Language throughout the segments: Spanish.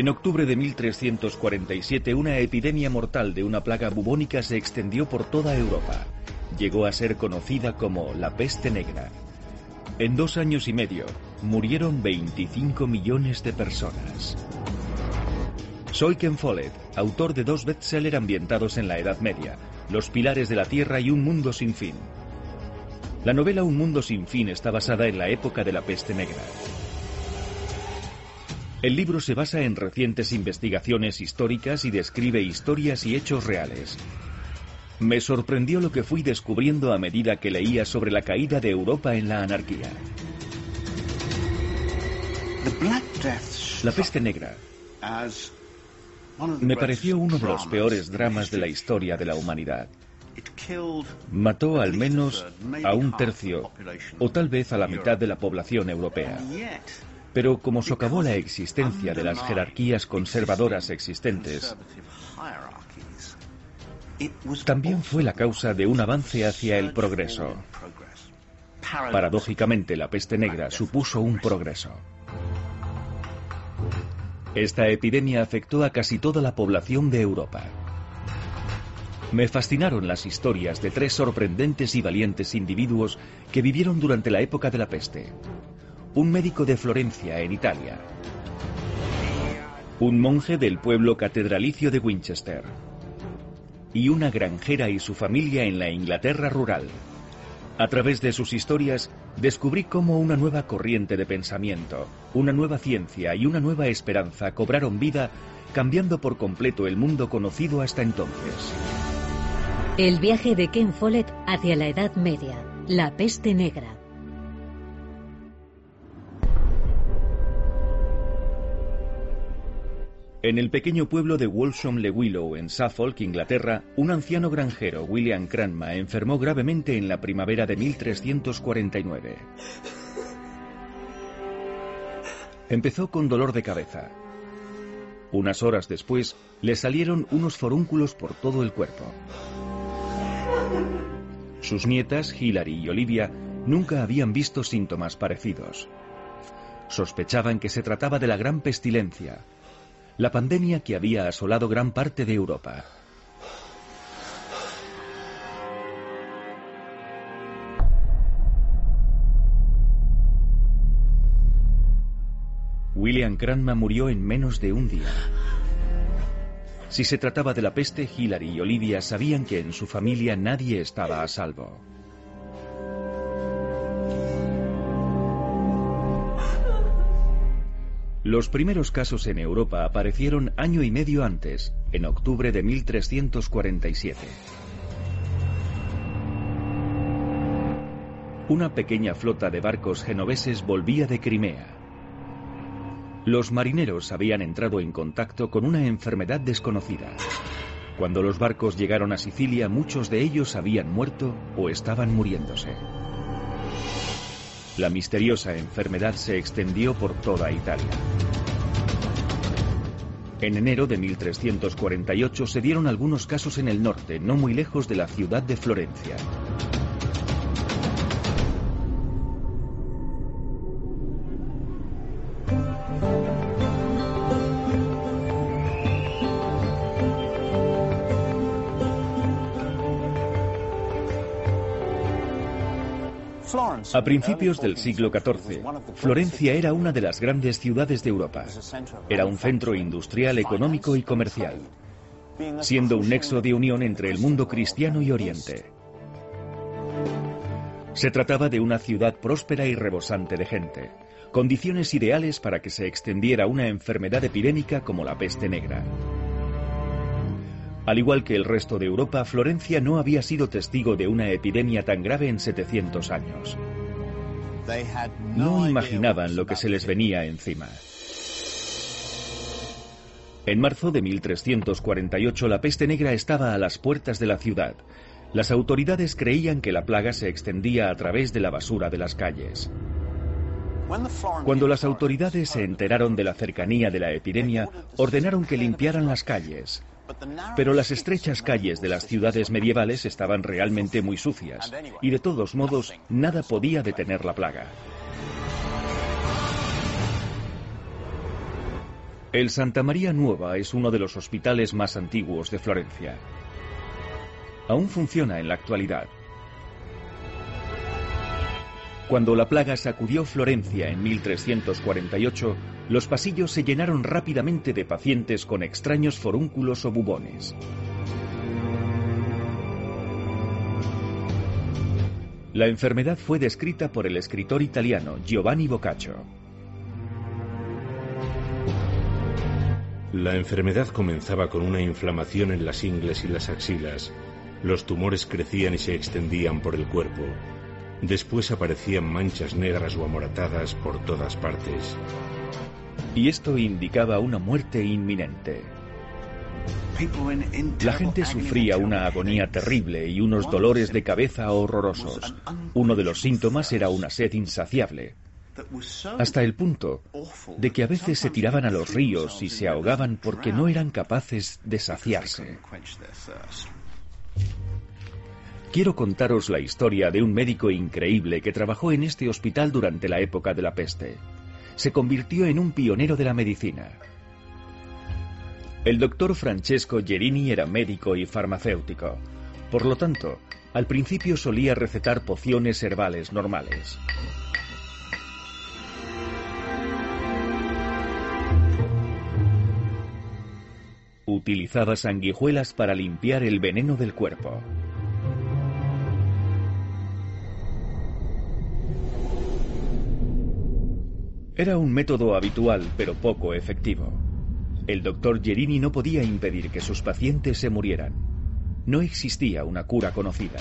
En octubre de 1347, una epidemia mortal de una plaga bubónica se extendió por toda Europa. Llegó a ser conocida como la peste negra. En dos años y medio, murieron 25 millones de personas. Soy Ken Follett, autor de dos bestsellers ambientados en la Edad Media, Los Pilares de la Tierra y Un Mundo Sin Fin. La novela Un Mundo Sin Fin está basada en la época de la peste negra. El libro se basa en recientes investigaciones históricas y describe historias y hechos reales. Me sorprendió lo que fui descubriendo a medida que leía sobre la caída de Europa en la anarquía. La peste negra me pareció uno de los peores dramas de la historia de la humanidad. Mató al menos a un tercio o tal vez a la mitad de la población europea. Pero como socavó la existencia de las jerarquías conservadoras existentes, también fue la causa de un avance hacia el progreso. Paradójicamente, la peste negra supuso un progreso. Esta epidemia afectó a casi toda la población de Europa. Me fascinaron las historias de tres sorprendentes y valientes individuos que vivieron durante la época de la peste un médico de Florencia, en Italia, un monje del pueblo catedralicio de Winchester y una granjera y su familia en la Inglaterra rural. A través de sus historias descubrí cómo una nueva corriente de pensamiento, una nueva ciencia y una nueva esperanza cobraron vida cambiando por completo el mundo conocido hasta entonces. El viaje de Ken Follett hacia la Edad Media, la peste negra. En el pequeño pueblo de Walsham-le-Willow, en Suffolk, Inglaterra, un anciano granjero, William Cranma, enfermó gravemente en la primavera de 1349. Empezó con dolor de cabeza. Unas horas después, le salieron unos forúnculos por todo el cuerpo. Sus nietas, Hilary y Olivia, nunca habían visto síntomas parecidos. Sospechaban que se trataba de la gran pestilencia, la pandemia que había asolado gran parte de Europa. William Cranma murió en menos de un día. Si se trataba de la peste, Hilary y Olivia sabían que en su familia nadie estaba a salvo. Los primeros casos en Europa aparecieron año y medio antes, en octubre de 1347. Una pequeña flota de barcos genoveses volvía de Crimea. Los marineros habían entrado en contacto con una enfermedad desconocida. Cuando los barcos llegaron a Sicilia, muchos de ellos habían muerto o estaban muriéndose. La misteriosa enfermedad se extendió por toda Italia. En enero de 1348 se dieron algunos casos en el norte, no muy lejos de la ciudad de Florencia. A principios del siglo XIV, Florencia era una de las grandes ciudades de Europa. Era un centro industrial, económico y comercial, siendo un nexo de unión entre el mundo cristiano y Oriente. Se trataba de una ciudad próspera y rebosante de gente, condiciones ideales para que se extendiera una enfermedad epidémica como la peste negra. Al igual que el resto de Europa, Florencia no había sido testigo de una epidemia tan grave en 700 años. No imaginaban lo que se les venía encima. En marzo de 1348 la peste negra estaba a las puertas de la ciudad. Las autoridades creían que la plaga se extendía a través de la basura de las calles. Cuando las autoridades se enteraron de la cercanía de la epidemia, ordenaron que limpiaran las calles. Pero las estrechas calles de las ciudades medievales estaban realmente muy sucias, y de todos modos nada podía detener la plaga. El Santa María Nueva es uno de los hospitales más antiguos de Florencia. Aún funciona en la actualidad. Cuando la plaga sacudió Florencia en 1348, los pasillos se llenaron rápidamente de pacientes con extraños forúnculos o bubones. La enfermedad fue descrita por el escritor italiano Giovanni Boccaccio. La enfermedad comenzaba con una inflamación en las ingles y las axilas. Los tumores crecían y se extendían por el cuerpo. Después aparecían manchas negras o amoratadas por todas partes. Y esto indicaba una muerte inminente. La gente sufría una agonía terrible y unos dolores de cabeza horrorosos. Uno de los síntomas era una sed insaciable, hasta el punto de que a veces se tiraban a los ríos y se ahogaban porque no eran capaces de saciarse. Quiero contaros la historia de un médico increíble que trabajó en este hospital durante la época de la peste. Se convirtió en un pionero de la medicina. El doctor Francesco Gerini era médico y farmacéutico. Por lo tanto, al principio solía recetar pociones herbales normales. Utilizaba sanguijuelas para limpiar el veneno del cuerpo. Era un método habitual, pero poco efectivo. El doctor Gerini no podía impedir que sus pacientes se murieran. No existía una cura conocida.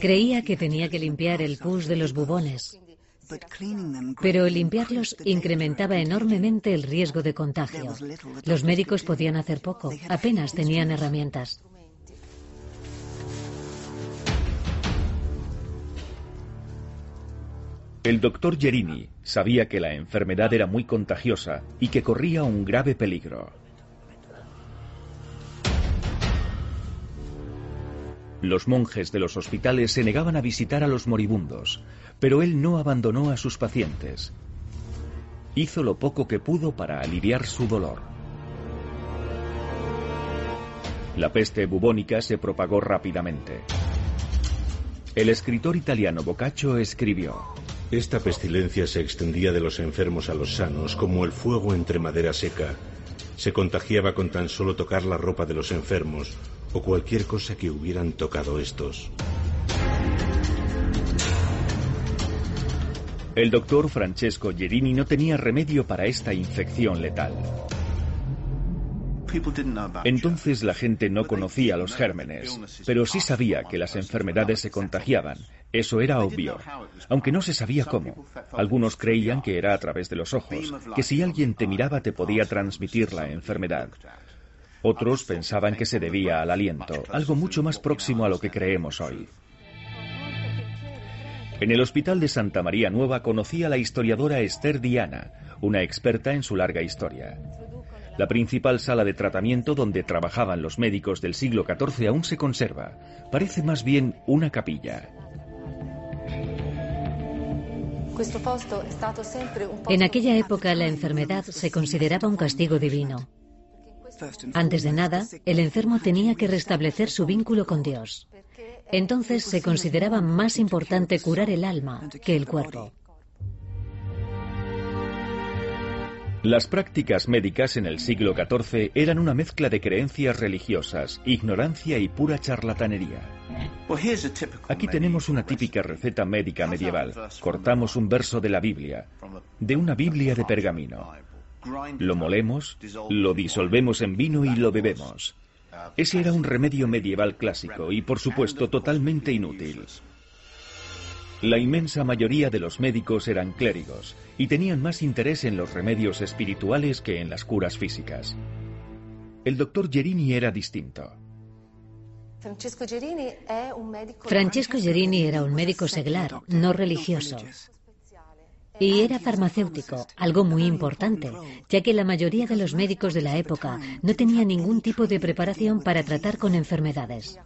Creía que tenía que limpiar el pus de los bubones, pero limpiarlos incrementaba enormemente el riesgo de contagio. Los médicos podían hacer poco, apenas tenían herramientas. El doctor Gerini sabía que la enfermedad era muy contagiosa y que corría un grave peligro. Los monjes de los hospitales se negaban a visitar a los moribundos, pero él no abandonó a sus pacientes. Hizo lo poco que pudo para aliviar su dolor. La peste bubónica se propagó rápidamente. El escritor italiano Boccaccio escribió, Esta pestilencia se extendía de los enfermos a los sanos como el fuego entre madera seca. Se contagiaba con tan solo tocar la ropa de los enfermos o cualquier cosa que hubieran tocado estos. El doctor Francesco Gerini no tenía remedio para esta infección letal. Entonces la gente no conocía los gérmenes, pero sí sabía que las enfermedades se contagiaban. Eso era obvio, aunque no se sabía cómo. Algunos creían que era a través de los ojos, que si alguien te miraba te podía transmitir la enfermedad. Otros pensaban que se debía al aliento, algo mucho más próximo a lo que creemos hoy. En el Hospital de Santa María Nueva conocí a la historiadora Esther Diana, una experta en su larga historia. La principal sala de tratamiento donde trabajaban los médicos del siglo XIV aún se conserva. Parece más bien una capilla. En aquella época la enfermedad se consideraba un castigo divino. Antes de nada, el enfermo tenía que restablecer su vínculo con Dios. Entonces se consideraba más importante curar el alma que el cuerpo. Las prácticas médicas en el siglo XIV eran una mezcla de creencias religiosas, ignorancia y pura charlatanería. Aquí tenemos una típica receta médica medieval. Cortamos un verso de la Biblia, de una Biblia de pergamino. Lo molemos, lo disolvemos en vino y lo bebemos. Ese era un remedio medieval clásico y, por supuesto, totalmente inútil. La inmensa mayoría de los médicos eran clérigos y tenían más interés en los remedios espirituales que en las curas físicas. El doctor Gerini era distinto. Francesco Gerini era un médico seglar, no religioso. Y era farmacéutico, algo muy importante, ya que la mayoría de los médicos de la época no tenían ningún tipo de preparación para tratar con enfermedades.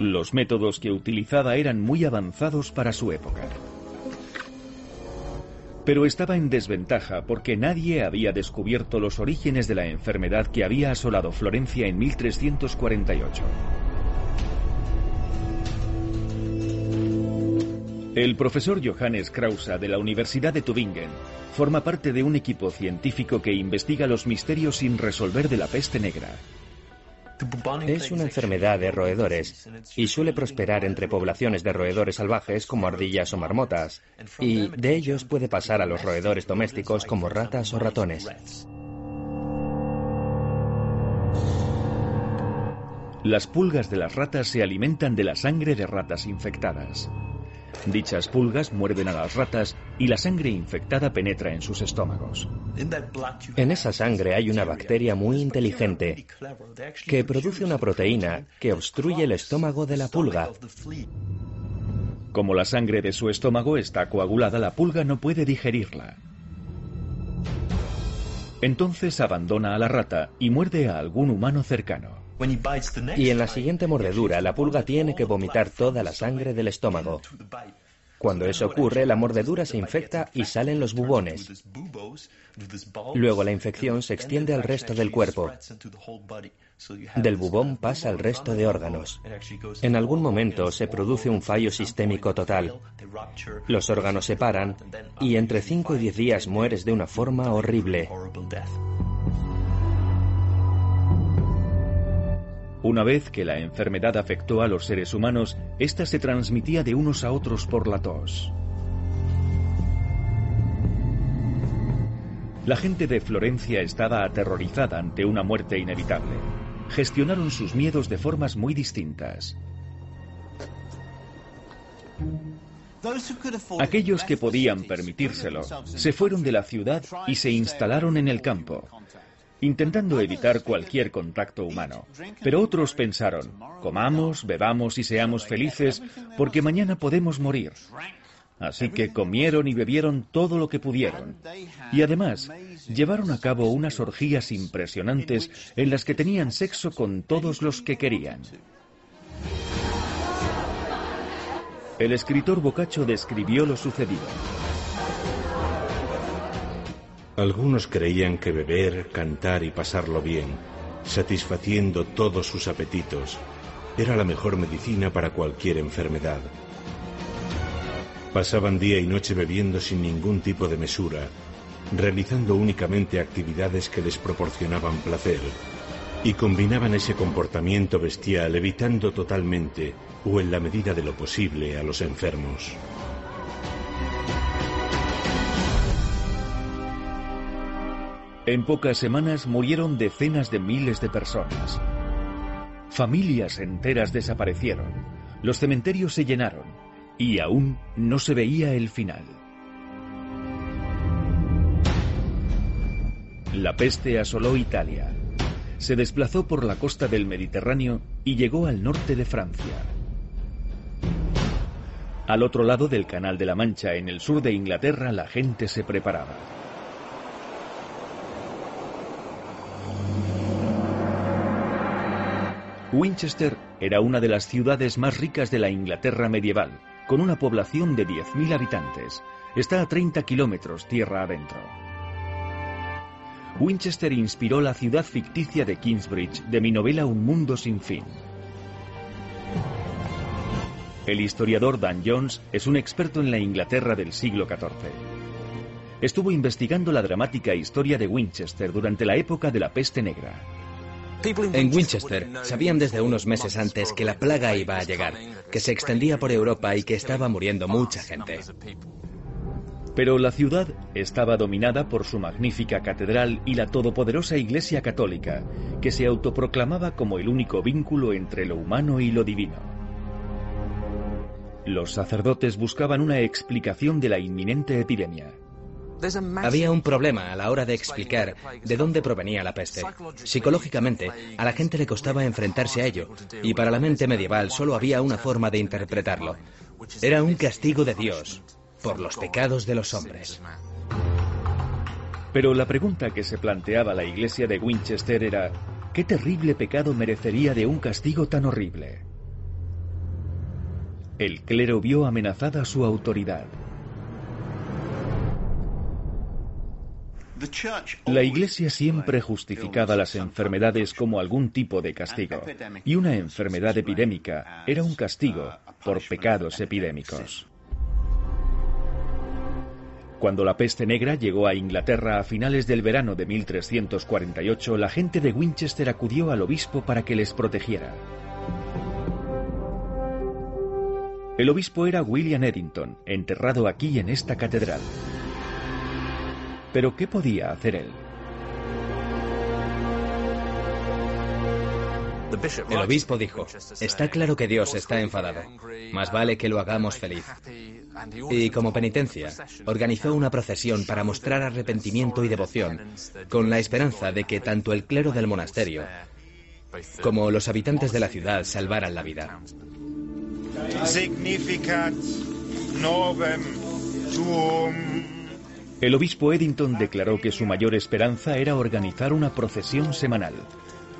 Los métodos que utilizaba eran muy avanzados para su época. Pero estaba en desventaja porque nadie había descubierto los orígenes de la enfermedad que había asolado Florencia en 1348. El profesor Johannes Krause de la Universidad de Tübingen forma parte de un equipo científico que investiga los misterios sin resolver de la peste negra. Es una enfermedad de roedores y suele prosperar entre poblaciones de roedores salvajes como ardillas o marmotas, y de ellos puede pasar a los roedores domésticos como ratas o ratones. Las pulgas de las ratas se alimentan de la sangre de ratas infectadas. Dichas pulgas muerden a las ratas y la sangre infectada penetra en sus estómagos. En esa sangre hay una bacteria muy inteligente que produce una proteína que obstruye el estómago de la pulga. Como la sangre de su estómago está coagulada, la pulga no puede digerirla. Entonces abandona a la rata y muerde a algún humano cercano. Y en la siguiente mordedura, la pulga tiene que vomitar toda la sangre del estómago. Cuando eso ocurre, la mordedura se infecta y salen los bubones. Luego la infección se extiende al resto del cuerpo. Del bubón pasa al resto de órganos. En algún momento se produce un fallo sistémico total. Los órganos se paran y entre 5 y 10 días mueres de una forma horrible. Una vez que la enfermedad afectó a los seres humanos, ésta se transmitía de unos a otros por la tos. La gente de Florencia estaba aterrorizada ante una muerte inevitable. Gestionaron sus miedos de formas muy distintas. Aquellos que podían permitírselo se fueron de la ciudad y se instalaron en el campo intentando evitar cualquier contacto humano. Pero otros pensaron, comamos, bebamos y seamos felices, porque mañana podemos morir. Así que comieron y bebieron todo lo que pudieron. Y además, llevaron a cabo unas orgías impresionantes en las que tenían sexo con todos los que querían. El escritor Boccaccio describió lo sucedido. Algunos creían que beber, cantar y pasarlo bien, satisfaciendo todos sus apetitos, era la mejor medicina para cualquier enfermedad. Pasaban día y noche bebiendo sin ningún tipo de mesura, realizando únicamente actividades que les proporcionaban placer, y combinaban ese comportamiento bestial evitando totalmente, o en la medida de lo posible, a los enfermos. En pocas semanas murieron decenas de miles de personas. Familias enteras desaparecieron, los cementerios se llenaron y aún no se veía el final. La peste asoló Italia. Se desplazó por la costa del Mediterráneo y llegó al norte de Francia. Al otro lado del Canal de la Mancha, en el sur de Inglaterra, la gente se preparaba. Winchester era una de las ciudades más ricas de la Inglaterra medieval, con una población de 10.000 habitantes. Está a 30 kilómetros tierra adentro. Winchester inspiró la ciudad ficticia de Kingsbridge de mi novela Un mundo sin fin. El historiador Dan Jones es un experto en la Inglaterra del siglo XIV. Estuvo investigando la dramática historia de Winchester durante la época de la peste negra. En Winchester sabían desde unos meses antes que la plaga iba a llegar, que se extendía por Europa y que estaba muriendo mucha gente. Pero la ciudad estaba dominada por su magnífica catedral y la todopoderosa Iglesia Católica, que se autoproclamaba como el único vínculo entre lo humano y lo divino. Los sacerdotes buscaban una explicación de la inminente epidemia. Había un problema a la hora de explicar de dónde provenía la peste. Psicológicamente, a la gente le costaba enfrentarse a ello, y para la mente medieval solo había una forma de interpretarlo. Era un castigo de Dios por los pecados de los hombres. Pero la pregunta que se planteaba la iglesia de Winchester era, ¿qué terrible pecado merecería de un castigo tan horrible? El clero vio amenazada su autoridad. La Iglesia siempre justificaba las enfermedades como algún tipo de castigo, y una enfermedad epidémica era un castigo por pecados epidémicos. Cuando la peste negra llegó a Inglaterra a finales del verano de 1348, la gente de Winchester acudió al obispo para que les protegiera. El obispo era William Eddington, enterrado aquí en esta catedral. Pero ¿qué podía hacer él? El obispo dijo, está claro que Dios está enfadado. Más vale que lo hagamos feliz. Y como penitencia, organizó una procesión para mostrar arrepentimiento y devoción, con la esperanza de que tanto el clero del monasterio como los habitantes de la ciudad salvaran la vida. El obispo Eddington declaró que su mayor esperanza era organizar una procesión semanal.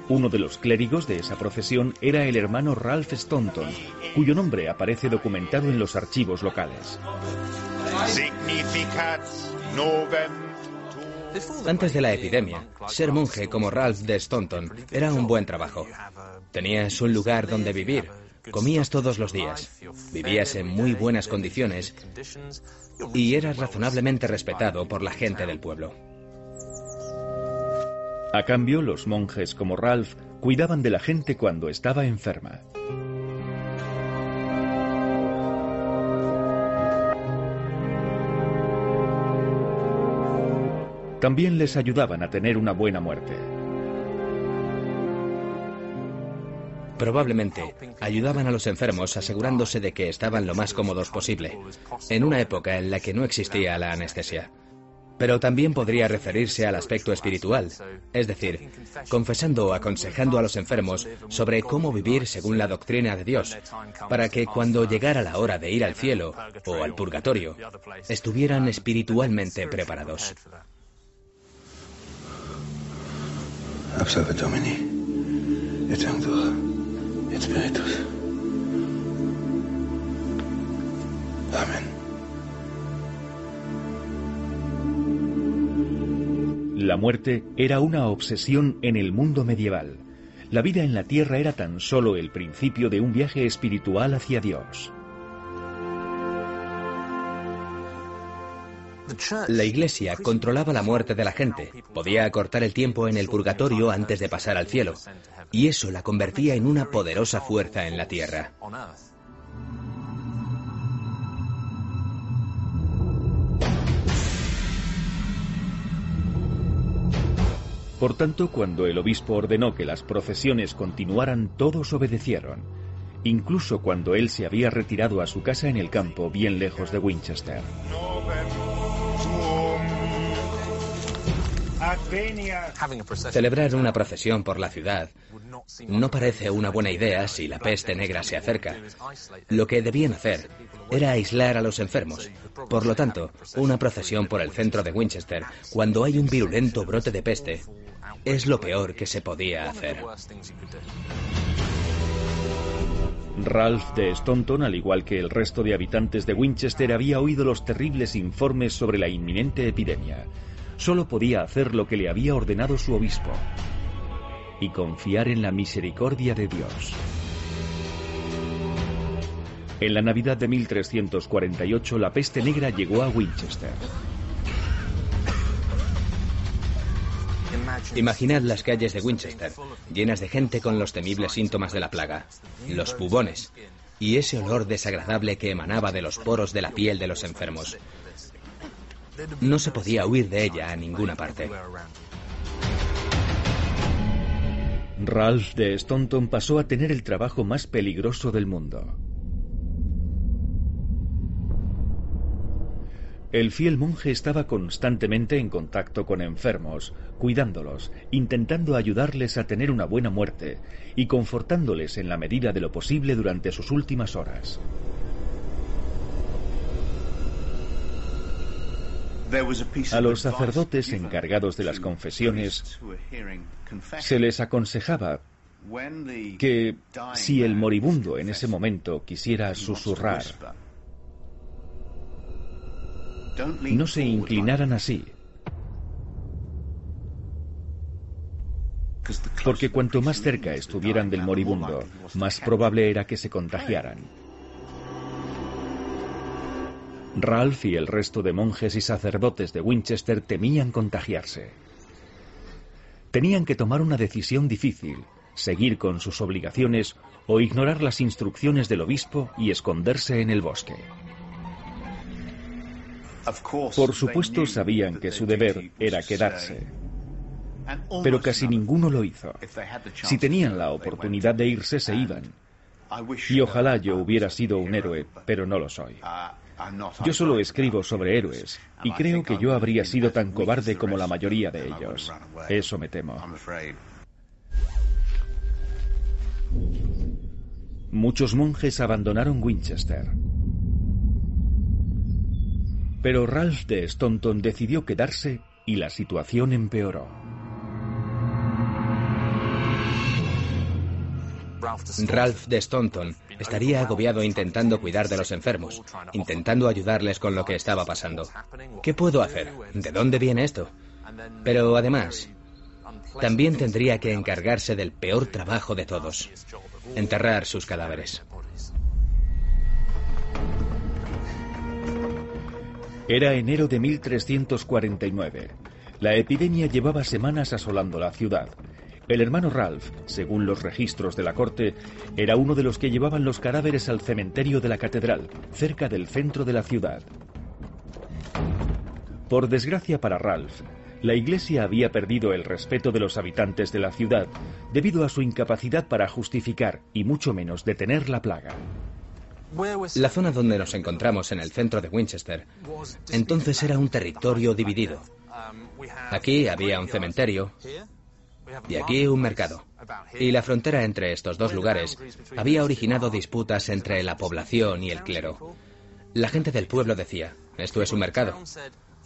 Uno de los clérigos de esa procesión era el hermano Ralph Staunton, cuyo nombre aparece documentado en los archivos locales. Antes de la epidemia, ser monje como Ralph de Staunton era un buen trabajo. Tenías un lugar donde vivir, comías todos los días, vivías en muy buenas condiciones y eras razonablemente respetado por la gente del pueblo. A cambio, los monjes como Ralph cuidaban de la gente cuando estaba enferma. También les ayudaban a tener una buena muerte. Probablemente ayudaban a los enfermos asegurándose de que estaban lo más cómodos posible, en una época en la que no existía la anestesia. Pero también podría referirse al aspecto espiritual, es decir, confesando o aconsejando a los enfermos sobre cómo vivir según la doctrina de Dios, para que cuando llegara la hora de ir al cielo o al purgatorio, estuvieran espiritualmente preparados. Amén. La muerte era una obsesión en el mundo medieval. La vida en la tierra era tan solo el principio de un viaje espiritual hacia Dios. La Iglesia controlaba la muerte de la gente, podía acortar el tiempo en el purgatorio antes de pasar al cielo, y eso la convertía en una poderosa fuerza en la tierra. Por tanto, cuando el obispo ordenó que las procesiones continuaran, todos obedecieron, incluso cuando él se había retirado a su casa en el campo, bien lejos de Winchester. Celebrar una procesión por la ciudad no parece una buena idea si la peste negra se acerca. Lo que debían hacer era aislar a los enfermos. Por lo tanto, una procesión por el centro de Winchester, cuando hay un virulento brote de peste, es lo peor que se podía hacer. Ralph de Staunton, al igual que el resto de habitantes de Winchester, había oído los terribles informes sobre la inminente epidemia. Solo podía hacer lo que le había ordenado su obispo y confiar en la misericordia de Dios. En la Navidad de 1348 la peste negra llegó a Winchester. Imaginad las calles de Winchester, llenas de gente con los temibles síntomas de la plaga, los bubones, y ese olor desagradable que emanaba de los poros de la piel de los enfermos. No se podía huir de ella a ninguna parte. Ralph de Staunton pasó a tener el trabajo más peligroso del mundo. El fiel monje estaba constantemente en contacto con enfermos, cuidándolos, intentando ayudarles a tener una buena muerte y confortándoles en la medida de lo posible durante sus últimas horas. A los sacerdotes encargados de las confesiones se les aconsejaba que si el moribundo en ese momento quisiera susurrar, no se inclinaran así. Porque cuanto más cerca estuvieran del moribundo, más probable era que se contagiaran. Ralph y el resto de monjes y sacerdotes de Winchester temían contagiarse. Tenían que tomar una decisión difícil, seguir con sus obligaciones o ignorar las instrucciones del obispo y esconderse en el bosque. Por supuesto sabían que su deber era quedarse, pero casi ninguno lo hizo. Si tenían la oportunidad de irse, se iban. Y ojalá yo hubiera sido un héroe, pero no lo soy. Yo solo escribo sobre héroes, y creo que yo habría sido tan cobarde como la mayoría de ellos. Eso me temo. Muchos monjes abandonaron Winchester. Pero Ralph de Staunton decidió quedarse y la situación empeoró. Ralph de Staunton estaría agobiado intentando cuidar de los enfermos, intentando ayudarles con lo que estaba pasando. ¿Qué puedo hacer? ¿De dónde viene esto? Pero además, también tendría que encargarse del peor trabajo de todos, enterrar sus cadáveres. Era enero de 1349. La epidemia llevaba semanas asolando la ciudad. El hermano Ralph, según los registros de la corte, era uno de los que llevaban los cadáveres al cementerio de la catedral, cerca del centro de la ciudad. Por desgracia para Ralph, la iglesia había perdido el respeto de los habitantes de la ciudad debido a su incapacidad para justificar y mucho menos detener la plaga. La zona donde nos encontramos en el centro de Winchester entonces era un territorio dividido. Aquí había un cementerio y aquí un mercado. Y la frontera entre estos dos lugares había originado disputas entre la población y el clero. La gente del pueblo decía, esto es un mercado.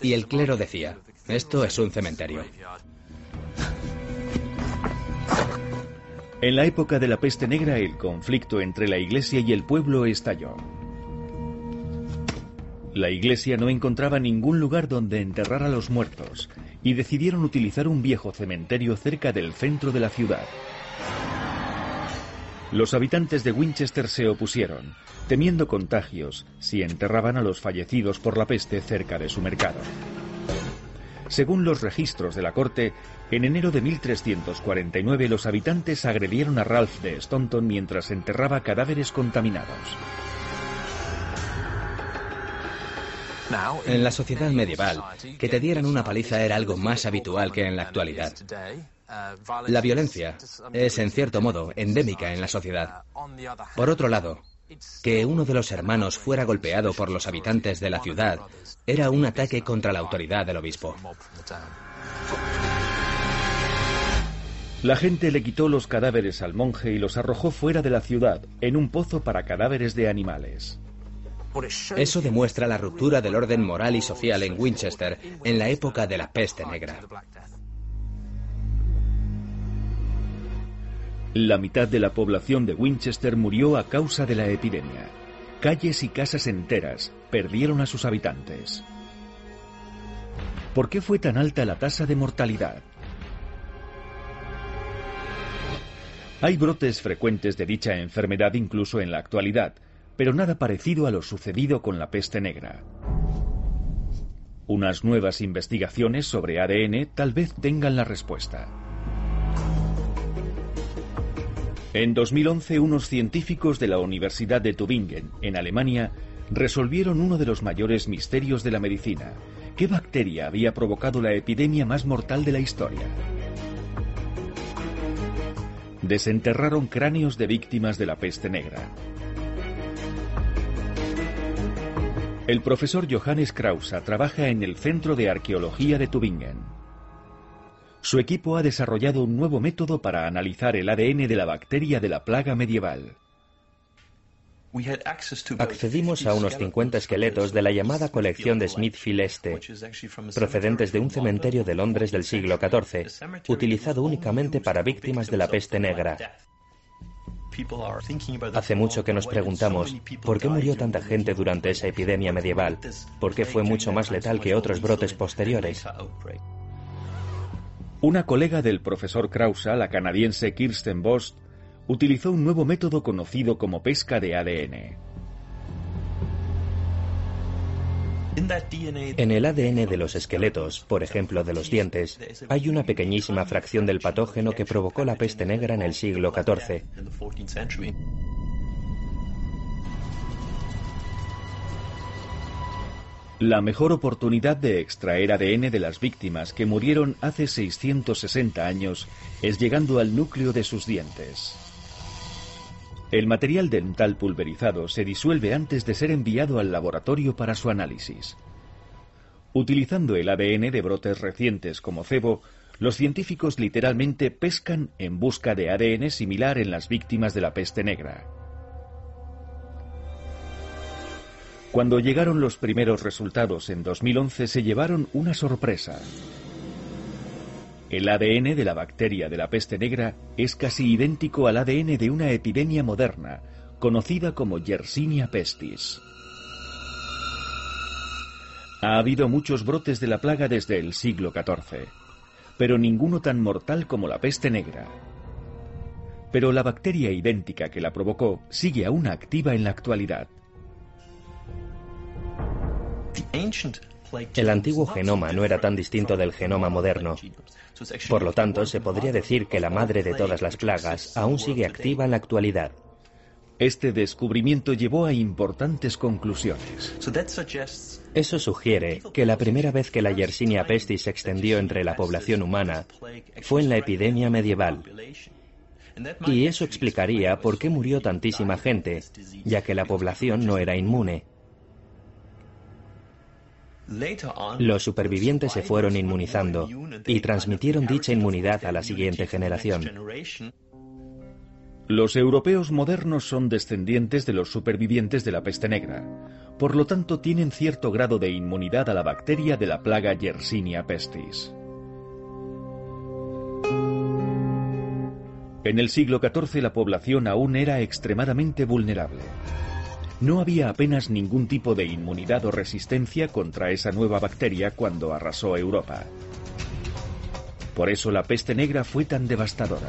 Y el clero decía, esto es un cementerio. En la época de la peste negra, el conflicto entre la iglesia y el pueblo estalló. La iglesia no encontraba ningún lugar donde enterrar a los muertos y decidieron utilizar un viejo cementerio cerca del centro de la ciudad. Los habitantes de Winchester se opusieron, temiendo contagios si enterraban a los fallecidos por la peste cerca de su mercado. Según los registros de la corte, en enero de 1349 los habitantes agredieron a Ralph de Staunton mientras enterraba cadáveres contaminados. En la sociedad medieval, que te dieran una paliza era algo más habitual que en la actualidad. La violencia es, en cierto modo, endémica en la sociedad. Por otro lado, que uno de los hermanos fuera golpeado por los habitantes de la ciudad era un ataque contra la autoridad del obispo. La gente le quitó los cadáveres al monje y los arrojó fuera de la ciudad, en un pozo para cadáveres de animales. Eso demuestra la ruptura del orden moral y social en Winchester en la época de la peste negra. La mitad de la población de Winchester murió a causa de la epidemia. Calles y casas enteras perdieron a sus habitantes. ¿Por qué fue tan alta la tasa de mortalidad? Hay brotes frecuentes de dicha enfermedad incluso en la actualidad, pero nada parecido a lo sucedido con la peste negra. Unas nuevas investigaciones sobre ADN tal vez tengan la respuesta. En 2011, unos científicos de la Universidad de Tübingen, en Alemania, resolvieron uno de los mayores misterios de la medicina. ¿Qué bacteria había provocado la epidemia más mortal de la historia? Desenterraron cráneos de víctimas de la peste negra. El profesor Johannes Krause trabaja en el Centro de Arqueología de Tübingen. Su equipo ha desarrollado un nuevo método para analizar el ADN de la bacteria de la plaga medieval. Accedimos a unos 50 esqueletos de la llamada colección de Smithfield Este, procedentes de un cementerio de Londres del siglo XIV, utilizado únicamente para víctimas de la peste negra. Hace mucho que nos preguntamos por qué murió tanta gente durante esa epidemia medieval, por qué fue mucho más letal que otros brotes posteriores. Una colega del profesor Krausa, la canadiense Kirsten Bost, utilizó un nuevo método conocido como pesca de ADN. En el ADN de los esqueletos, por ejemplo de los dientes, hay una pequeñísima fracción del patógeno que provocó la peste negra en el siglo XIV. La mejor oportunidad de extraer ADN de las víctimas que murieron hace 660 años es llegando al núcleo de sus dientes. El material dental pulverizado se disuelve antes de ser enviado al laboratorio para su análisis. Utilizando el ADN de brotes recientes como cebo, los científicos literalmente pescan en busca de ADN similar en las víctimas de la peste negra. Cuando llegaron los primeros resultados en 2011 se llevaron una sorpresa. El ADN de la bacteria de la peste negra es casi idéntico al ADN de una epidemia moderna, conocida como Yersinia pestis. Ha habido muchos brotes de la plaga desde el siglo XIV, pero ninguno tan mortal como la peste negra. Pero la bacteria idéntica que la provocó sigue aún activa en la actualidad. El antiguo genoma no era tan distinto del genoma moderno. Por lo tanto, se podría decir que la madre de todas las plagas aún sigue activa en la actualidad. Este descubrimiento llevó a importantes conclusiones. Eso sugiere que la primera vez que la Yersinia pestis se extendió entre la población humana fue en la epidemia medieval. Y eso explicaría por qué murió tantísima gente, ya que la población no era inmune. Los supervivientes se fueron inmunizando y transmitieron dicha inmunidad a la siguiente generación. Los europeos modernos son descendientes de los supervivientes de la peste negra. Por lo tanto, tienen cierto grado de inmunidad a la bacteria de la plaga Yersinia pestis. En el siglo XIV la población aún era extremadamente vulnerable no había apenas ningún tipo de inmunidad o resistencia contra esa nueva bacteria cuando arrasó Europa. Por eso la peste negra fue tan devastadora.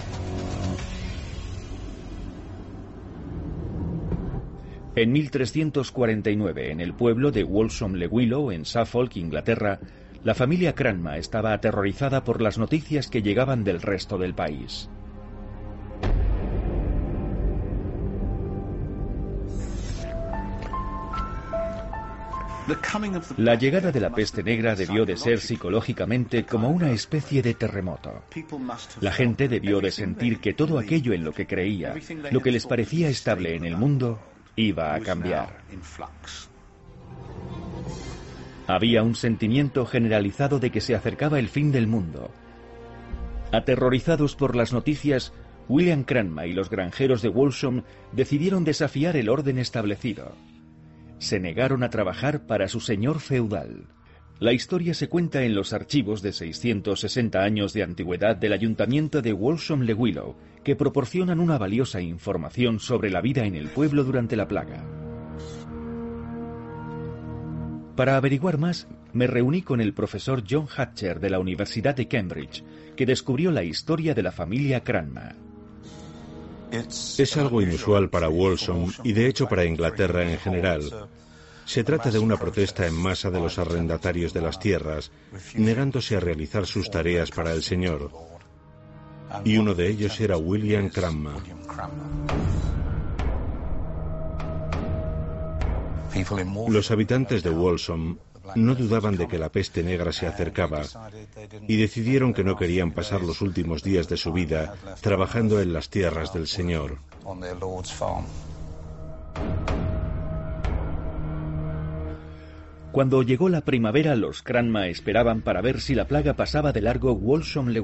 En 1349, en el pueblo de Walsham-le-Willow, en Suffolk, Inglaterra, la familia Cranma estaba aterrorizada por las noticias que llegaban del resto del país. La llegada de la peste negra debió de ser psicológicamente como una especie de terremoto. La gente debió de sentir que todo aquello en lo que creía, lo que les parecía estable en el mundo, iba a cambiar. Había un sentimiento generalizado de que se acercaba el fin del mundo. Aterrorizados por las noticias, William Cranma y los granjeros de Walsham decidieron desafiar el orden establecido se negaron a trabajar para su señor feudal. La historia se cuenta en los archivos de 660 años de antigüedad del ayuntamiento de Walsham-le-Willow, que proporcionan una valiosa información sobre la vida en el pueblo durante la plaga. Para averiguar más, me reuní con el profesor John Hatcher de la Universidad de Cambridge, que descubrió la historia de la familia Cranma. Es algo inusual para Walsham y de hecho para Inglaterra en general. Se trata de una protesta en masa de los arrendatarios de las tierras, negándose a realizar sus tareas para el Señor. Y uno de ellos era William Cranmer. Los habitantes de Walsham no dudaban de que la peste negra se acercaba y decidieron que no querían pasar los últimos días de su vida trabajando en las tierras del Señor. Cuando llegó la primavera, los Cranma esperaban para ver si la plaga pasaba de largo Walsham Le.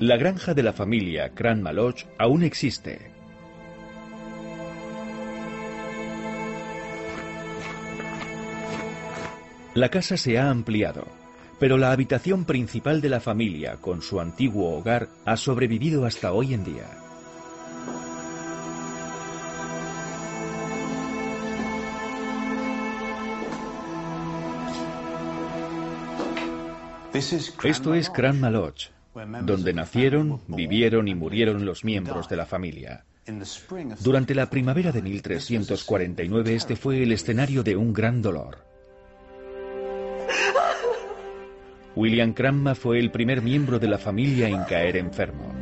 La granja de la familia Cranmaloch aún existe. La casa se ha ampliado, pero la habitación principal de la familia, con su antiguo hogar, ha sobrevivido hasta hoy en día. Esto es Cranmaloch, donde nacieron, vivieron y murieron los miembros de la familia. Durante la primavera de 1349 este fue el escenario de un gran dolor. William Cranma fue el primer miembro de la familia en caer enfermo.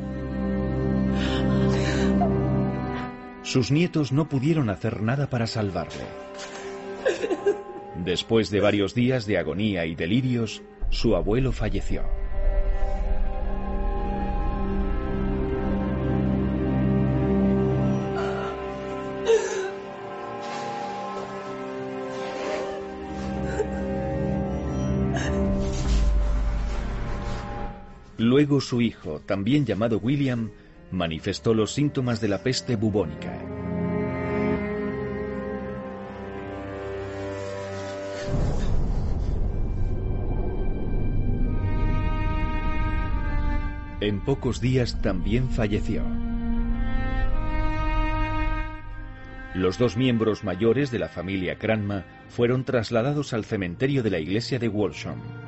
Sus nietos no pudieron hacer nada para salvarle. Después de varios días de agonía y delirios, su abuelo falleció. Luego su hijo, también llamado William, manifestó los síntomas de la peste bubónica. En pocos días también falleció. Los dos miembros mayores de la familia Cranma fueron trasladados al cementerio de la iglesia de Walsham.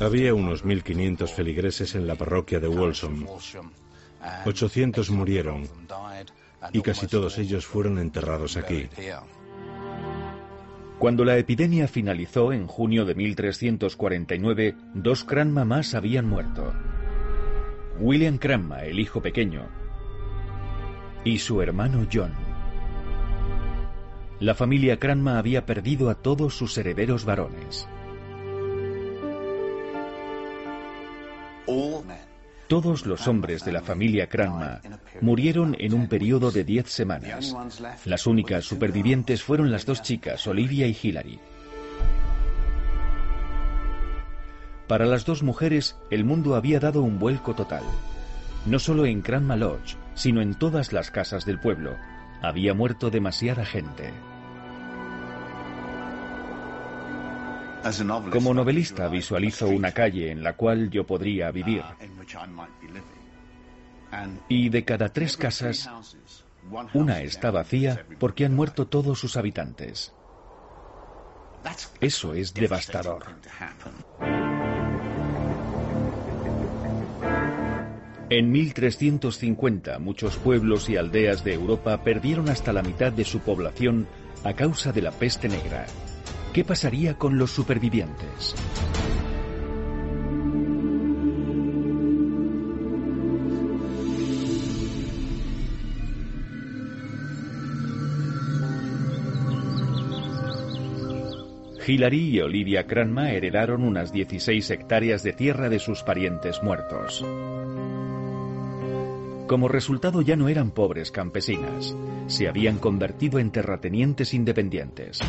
Había unos 1.500 feligreses en la parroquia de Walsham. 800 murieron y casi todos ellos fueron enterrados aquí. Cuando la epidemia finalizó en junio de 1349, dos Cranma más habían muerto. William Cranma, el hijo pequeño, y su hermano John. La familia Cranma había perdido a todos sus herederos varones. Todos los hombres de la familia Cranma murieron en un periodo de diez semanas. Las únicas supervivientes fueron las dos chicas, Olivia y Hilary. Para las dos mujeres, el mundo había dado un vuelco total. No solo en Cranma Lodge, sino en todas las casas del pueblo. Había muerto demasiada gente. Como novelista visualizo una calle en la cual yo podría vivir. Y de cada tres casas, una está vacía porque han muerto todos sus habitantes. Eso es devastador. En 1350 muchos pueblos y aldeas de Europa perdieron hasta la mitad de su población a causa de la peste negra. ¿Qué pasaría con los supervivientes? Hilary y Olivia Cranma heredaron unas 16 hectáreas de tierra de sus parientes muertos. Como resultado ya no eran pobres campesinas, se habían convertido en terratenientes independientes.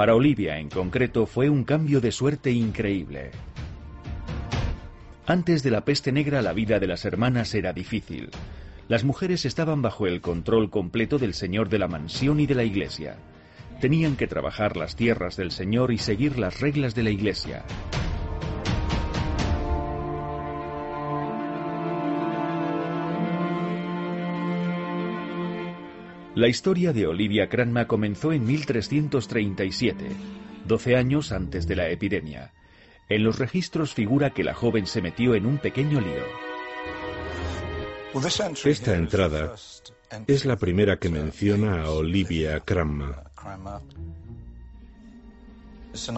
Para Olivia en concreto fue un cambio de suerte increíble. Antes de la peste negra la vida de las hermanas era difícil. Las mujeres estaban bajo el control completo del señor de la mansión y de la iglesia. Tenían que trabajar las tierras del señor y seguir las reglas de la iglesia. La historia de Olivia Cranma comenzó en 1337, 12 años antes de la epidemia. En los registros figura que la joven se metió en un pequeño lío. Esta entrada es la primera que menciona a Olivia Cranma.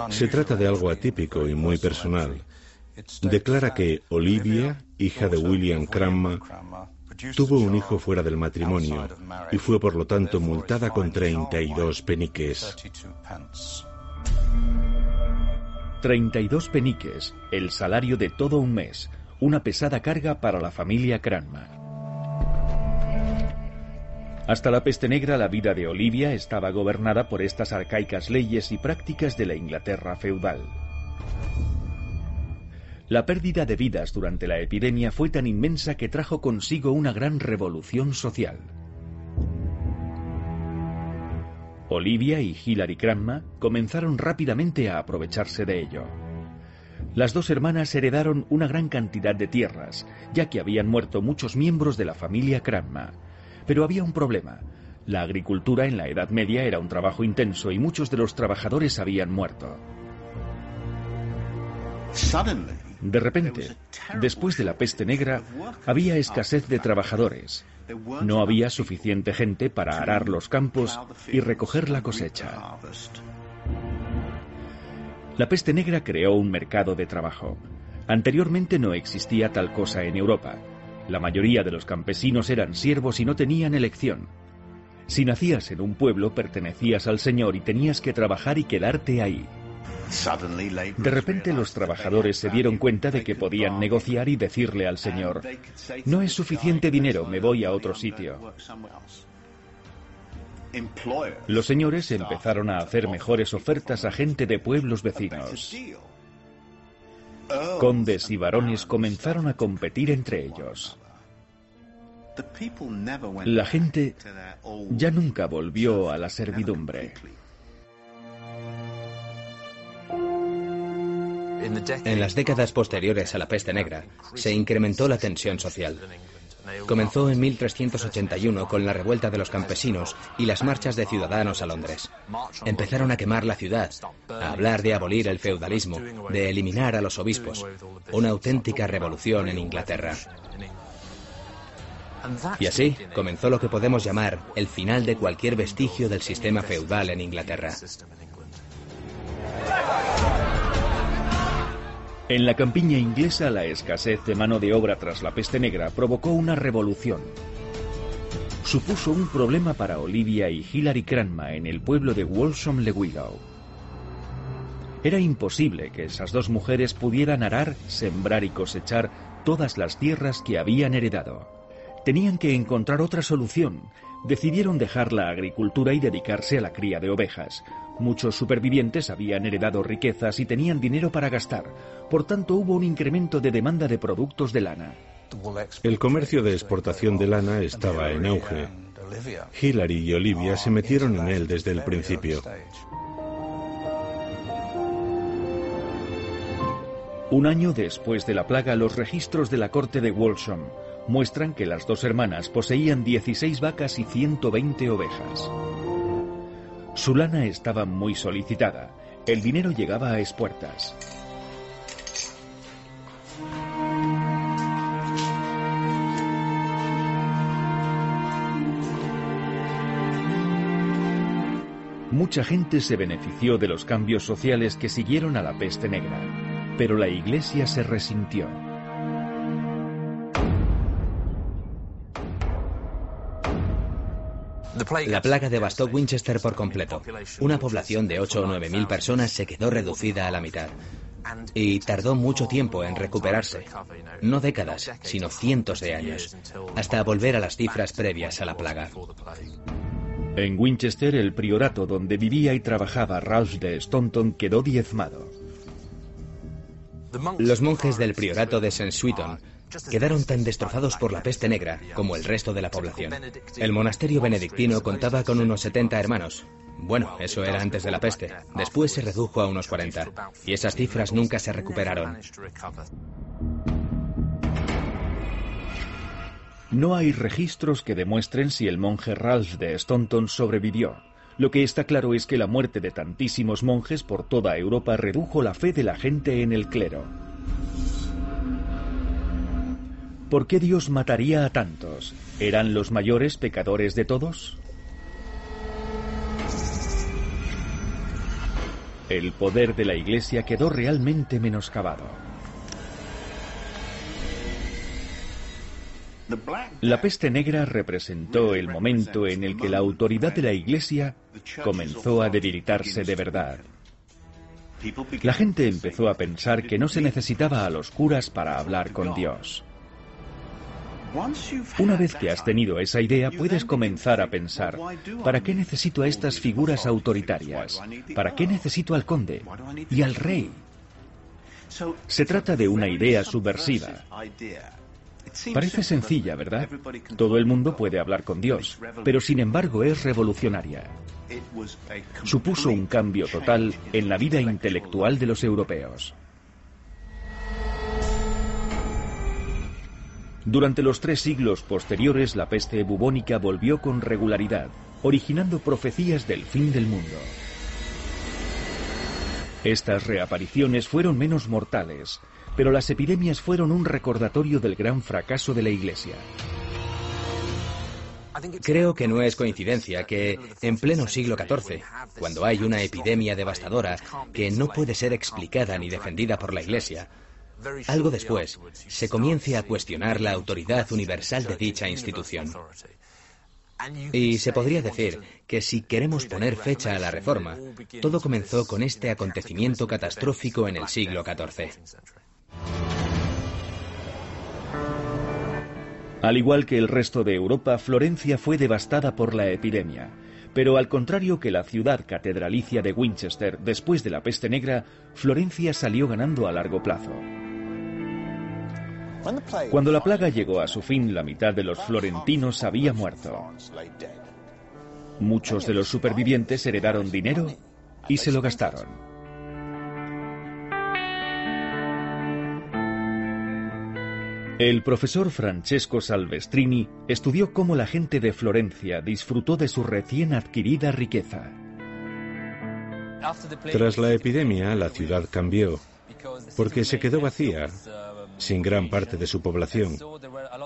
Se trata de algo atípico y muy personal. Declara que Olivia, hija de William Cranma, Tuvo un hijo fuera del matrimonio y fue por lo tanto multada con 32 peniques. 32 peniques, el salario de todo un mes, una pesada carga para la familia Cranma. Hasta la peste negra la vida de Olivia estaba gobernada por estas arcaicas leyes y prácticas de la Inglaterra feudal. La pérdida de vidas durante la epidemia fue tan inmensa que trajo consigo una gran revolución social. Olivia y Hilary Cranma comenzaron rápidamente a aprovecharse de ello. Las dos hermanas heredaron una gran cantidad de tierras, ya que habían muerto muchos miembros de la familia Cranma. Pero había un problema. La agricultura en la Edad Media era un trabajo intenso y muchos de los trabajadores habían muerto. De repente, después de la peste negra, había escasez de trabajadores. No había suficiente gente para arar los campos y recoger la cosecha. La peste negra creó un mercado de trabajo. Anteriormente no existía tal cosa en Europa. La mayoría de los campesinos eran siervos y no tenían elección. Si nacías en un pueblo, pertenecías al Señor y tenías que trabajar y quedarte ahí. De repente los trabajadores se dieron cuenta de que podían negociar y decirle al Señor, no es suficiente dinero, me voy a otro sitio. Los señores empezaron a hacer mejores ofertas a gente de pueblos vecinos. Condes y varones comenzaron a competir entre ellos. La gente ya nunca volvió a la servidumbre. En las décadas posteriores a la peste negra, se incrementó la tensión social. Comenzó en 1381 con la revuelta de los campesinos y las marchas de ciudadanos a Londres. Empezaron a quemar la ciudad, a hablar de abolir el feudalismo, de eliminar a los obispos. Una auténtica revolución en Inglaterra. Y así comenzó lo que podemos llamar el final de cualquier vestigio del sistema feudal en Inglaterra. En la campiña inglesa, la escasez de mano de obra tras la peste negra provocó una revolución. Supuso un problema para Olivia y Hilary Cranma en el pueblo de Walsham le Widow. Era imposible que esas dos mujeres pudieran arar, sembrar y cosechar todas las tierras que habían heredado. Tenían que encontrar otra solución. Decidieron dejar la agricultura y dedicarse a la cría de ovejas, Muchos supervivientes habían heredado riquezas y tenían dinero para gastar, por tanto hubo un incremento de demanda de productos de lana. El comercio de exportación de lana estaba en auge. Hillary y Olivia se metieron en él desde el principio. Un año después de la plaga, los registros de la corte de Walsham muestran que las dos hermanas poseían 16 vacas y 120 ovejas. Su lana estaba muy solicitada. El dinero llegaba a espuertas. Mucha gente se benefició de los cambios sociales que siguieron a la peste negra, pero la Iglesia se resintió. La plaga devastó Winchester por completo. Una población de 8 o 9 mil personas se quedó reducida a la mitad. Y tardó mucho tiempo en recuperarse. No décadas, sino cientos de años. Hasta volver a las cifras previas a la plaga. En Winchester, el priorato donde vivía y trabajaba Ralph de Staunton quedó diezmado. Los monjes del priorato de St. Sweeton quedaron tan destrozados por la peste negra como el resto de la población. El monasterio benedictino contaba con unos 70 hermanos. Bueno, eso era antes de la peste. Después se redujo a unos 40. Y esas cifras nunca se recuperaron. No hay registros que demuestren si el monje Ralph de Staunton sobrevivió. Lo que está claro es que la muerte de tantísimos monjes por toda Europa redujo la fe de la gente en el clero. ¿Por qué Dios mataría a tantos? ¿Eran los mayores pecadores de todos? El poder de la Iglesia quedó realmente menoscabado. La peste negra representó el momento en el que la autoridad de la Iglesia comenzó a debilitarse de verdad. La gente empezó a pensar que no se necesitaba a los curas para hablar con Dios. Una vez que has tenido esa idea, puedes comenzar a pensar, ¿para qué necesito a estas figuras autoritarias? ¿Para qué necesito al conde y al rey? Se trata de una idea subversiva. Parece sencilla, ¿verdad? Todo el mundo puede hablar con Dios, pero sin embargo es revolucionaria. Supuso un cambio total en la vida intelectual de los europeos. Durante los tres siglos posteriores, la peste bubónica volvió con regularidad, originando profecías del fin del mundo. Estas reapariciones fueron menos mortales, pero las epidemias fueron un recordatorio del gran fracaso de la Iglesia. Creo que no es coincidencia que, en pleno siglo XIV, cuando hay una epidemia devastadora que no puede ser explicada ni defendida por la Iglesia, algo después se comience a cuestionar la autoridad universal de dicha institución. Y se podría decir que si queremos poner fecha a la reforma, todo comenzó con este acontecimiento catastrófico en el siglo XIV. Al igual que el resto de Europa, Florencia fue devastada por la epidemia. Pero al contrario que la ciudad catedralicia de Winchester después de la peste negra, Florencia salió ganando a largo plazo. Cuando la plaga llegó a su fin, la mitad de los florentinos había muerto. Muchos de los supervivientes heredaron dinero y se lo gastaron. El profesor Francesco Salvestrini estudió cómo la gente de Florencia disfrutó de su recién adquirida riqueza. Tras la epidemia, la ciudad cambió, porque se quedó vacía sin gran parte de su población.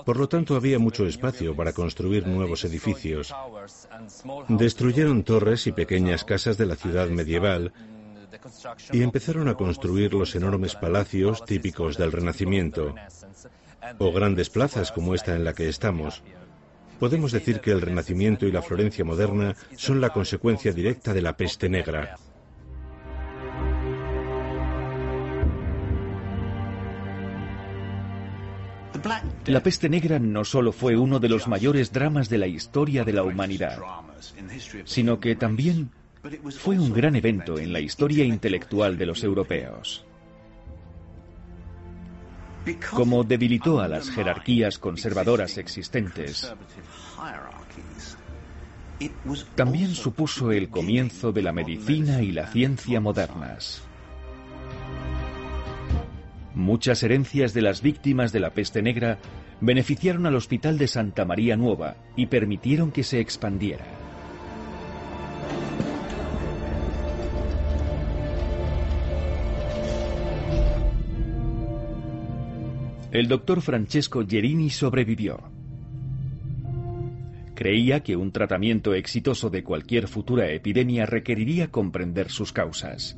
Por lo tanto, había mucho espacio para construir nuevos edificios. Destruyeron torres y pequeñas casas de la ciudad medieval y empezaron a construir los enormes palacios típicos del Renacimiento, o grandes plazas como esta en la que estamos. Podemos decir que el Renacimiento y la Florencia moderna son la consecuencia directa de la peste negra. La peste negra no solo fue uno de los mayores dramas de la historia de la humanidad, sino que también fue un gran evento en la historia intelectual de los europeos. Como debilitó a las jerarquías conservadoras existentes, también supuso el comienzo de la medicina y la ciencia modernas. Muchas herencias de las víctimas de la peste negra beneficiaron al Hospital de Santa María Nueva y permitieron que se expandiera. El doctor Francesco Gerini sobrevivió. Creía que un tratamiento exitoso de cualquier futura epidemia requeriría comprender sus causas.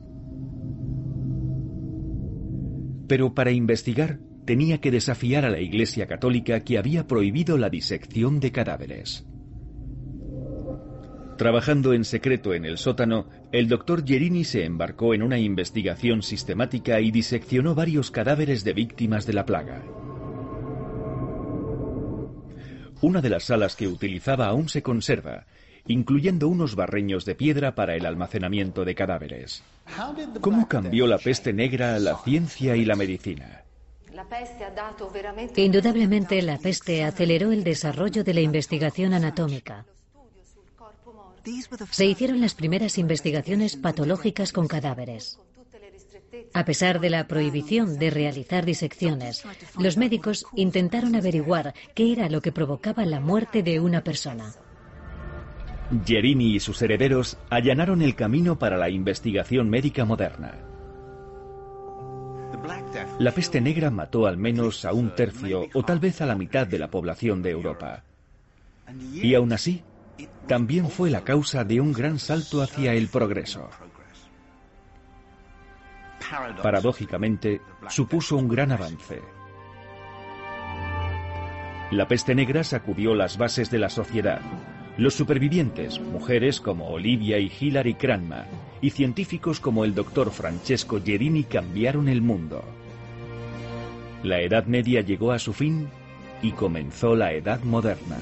Pero para investigar tenía que desafiar a la Iglesia Católica que había prohibido la disección de cadáveres. Trabajando en secreto en el sótano, el doctor Gerini se embarcó en una investigación sistemática y diseccionó varios cadáveres de víctimas de la plaga. Una de las salas que utilizaba aún se conserva, incluyendo unos barreños de piedra para el almacenamiento de cadáveres. ¿Cómo cambió la peste negra la ciencia y la medicina? Indudablemente la peste aceleró el desarrollo de la investigación anatómica. Se hicieron las primeras investigaciones patológicas con cadáveres. A pesar de la prohibición de realizar disecciones, los médicos intentaron averiguar qué era lo que provocaba la muerte de una persona. Gerini y sus herederos allanaron el camino para la investigación médica moderna. La peste negra mató al menos a un tercio o tal vez a la mitad de la población de Europa. Y aún así, también fue la causa de un gran salto hacia el progreso. Paradójicamente, supuso un gran avance. La peste negra sacudió las bases de la sociedad, los supervivientes, mujeres como Olivia y Hilary Cranma, y científicos como el doctor Francesco Gerini cambiaron el mundo. La Edad Media llegó a su fin y comenzó la Edad Moderna.